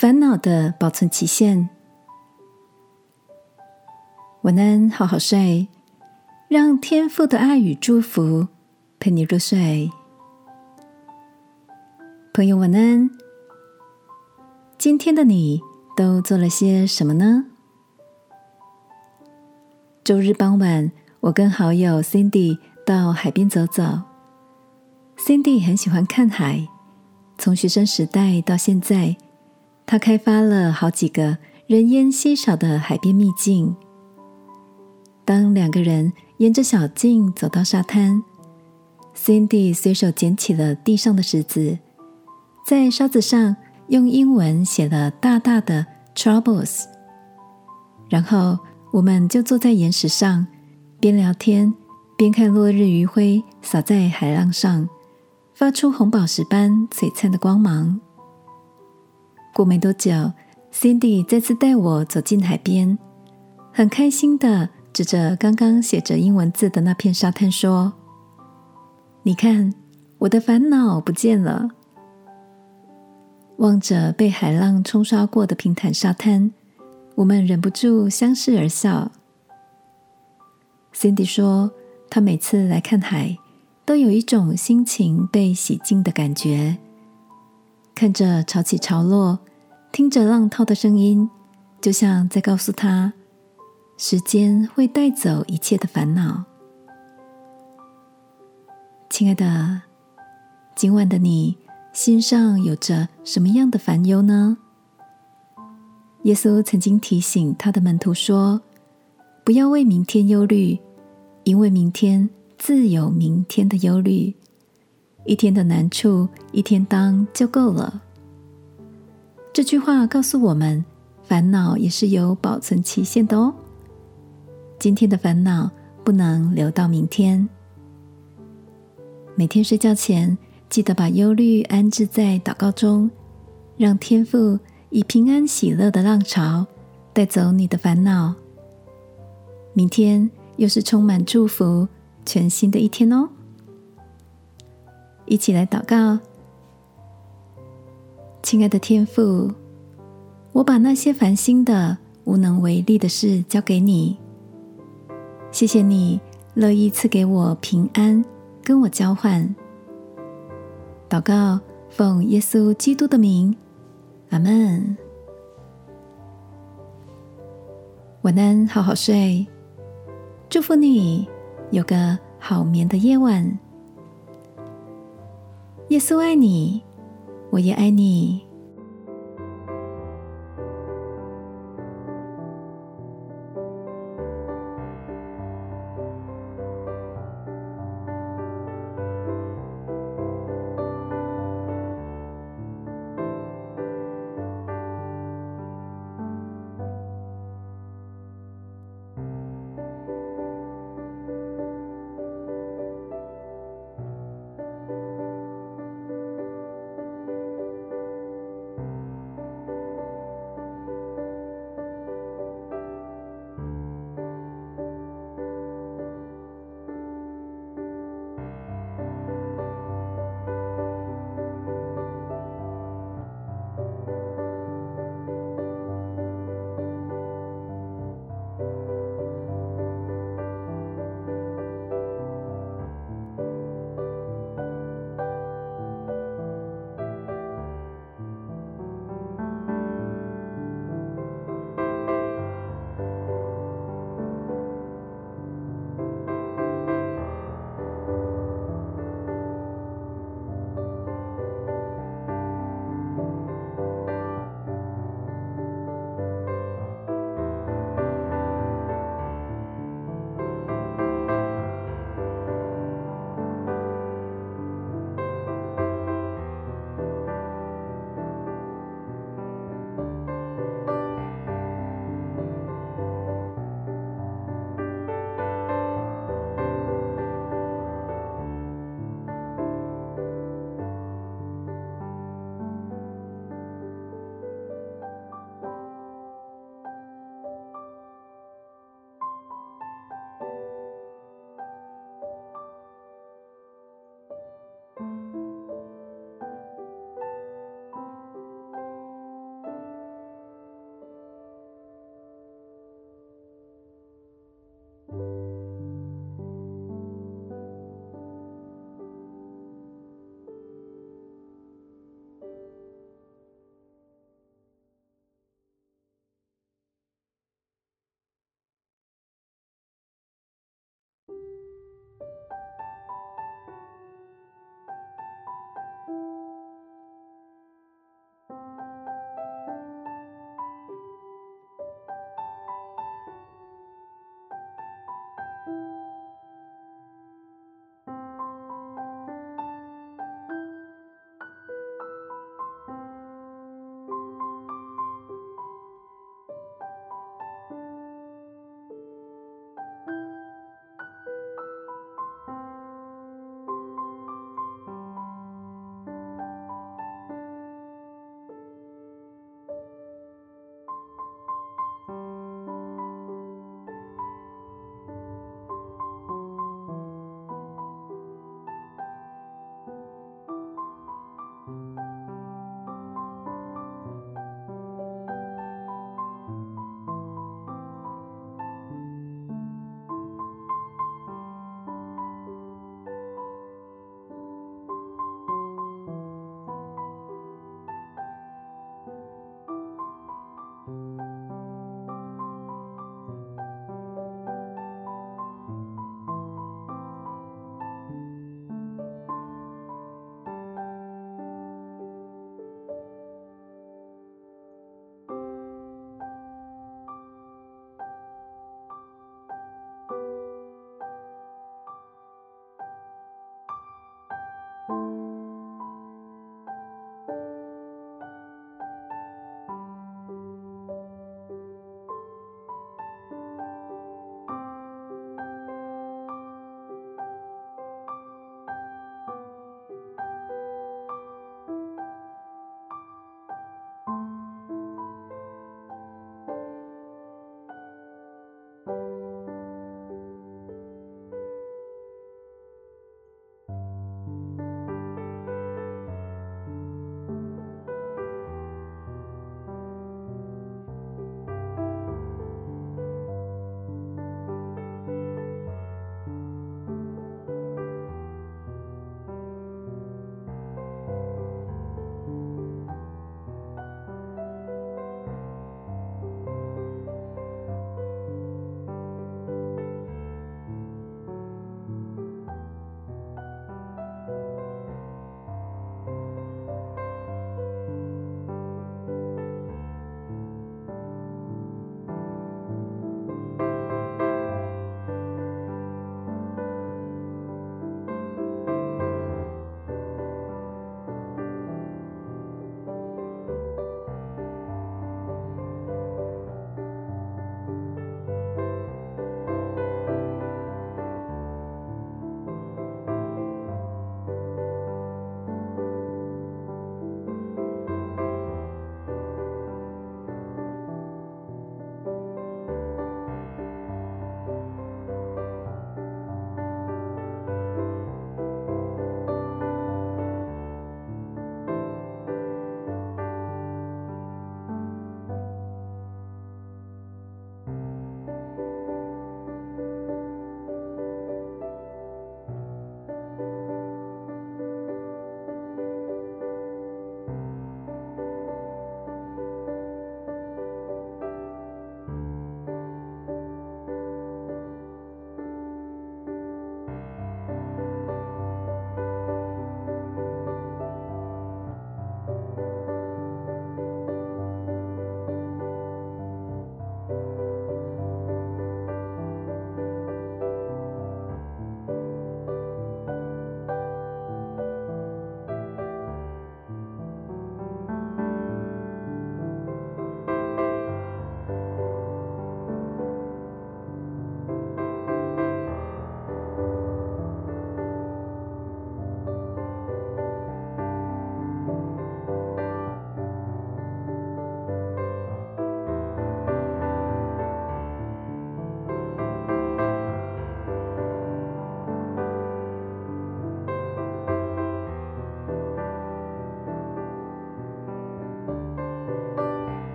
烦恼的保存期限。晚安，好好睡，让天父的爱与祝福陪你入睡。朋友，晚安。今天的你都做了些什么呢？周日傍晚，我跟好友 Cindy 到海边走走。Cindy 很喜欢看海，从学生时代到现在，他开发了好几个人烟稀少的海边秘境。当两个人沿着小径走到沙滩，Cindy 随手捡起了地上的石子，在沙子上用英文写了大大的 “Troubles”。然后我们就坐在岩石上，边聊天边看落日余晖洒在海浪上。发出红宝石般璀璨的光芒。过没多久，Cindy 再次带我走进海边，很开心的指着刚刚写着英文字的那片沙滩说：“你看，我的烦恼不见了。”望着被海浪冲刷过的平坦沙滩，我们忍不住相视而笑。Cindy 说：“她每次来看海。”都有一种心情被洗净的感觉，看着潮起潮落，听着浪涛的声音，就像在告诉他，时间会带走一切的烦恼。亲爱的，今晚的你心上有着什么样的烦忧呢？耶稣曾经提醒他的门徒说：“不要为明天忧虑，因为明天。”自有明天的忧虑，一天的难处一天当就够了。这句话告诉我们，烦恼也是有保存期限的哦。今天的烦恼不能留到明天。每天睡觉前，记得把忧虑安置在祷告中，让天父以平安喜乐的浪潮带走你的烦恼。明天又是充满祝福。全新的一天哦，一起来祷告，亲爱的天父，我把那些烦心的、无能为力的事交给你。谢谢你乐意赐给我平安，跟我交换。祷告，奉耶稣基督的名，阿门。晚安，好好睡，祝福你。有个好眠的夜晚，耶稣爱你，我也爱你。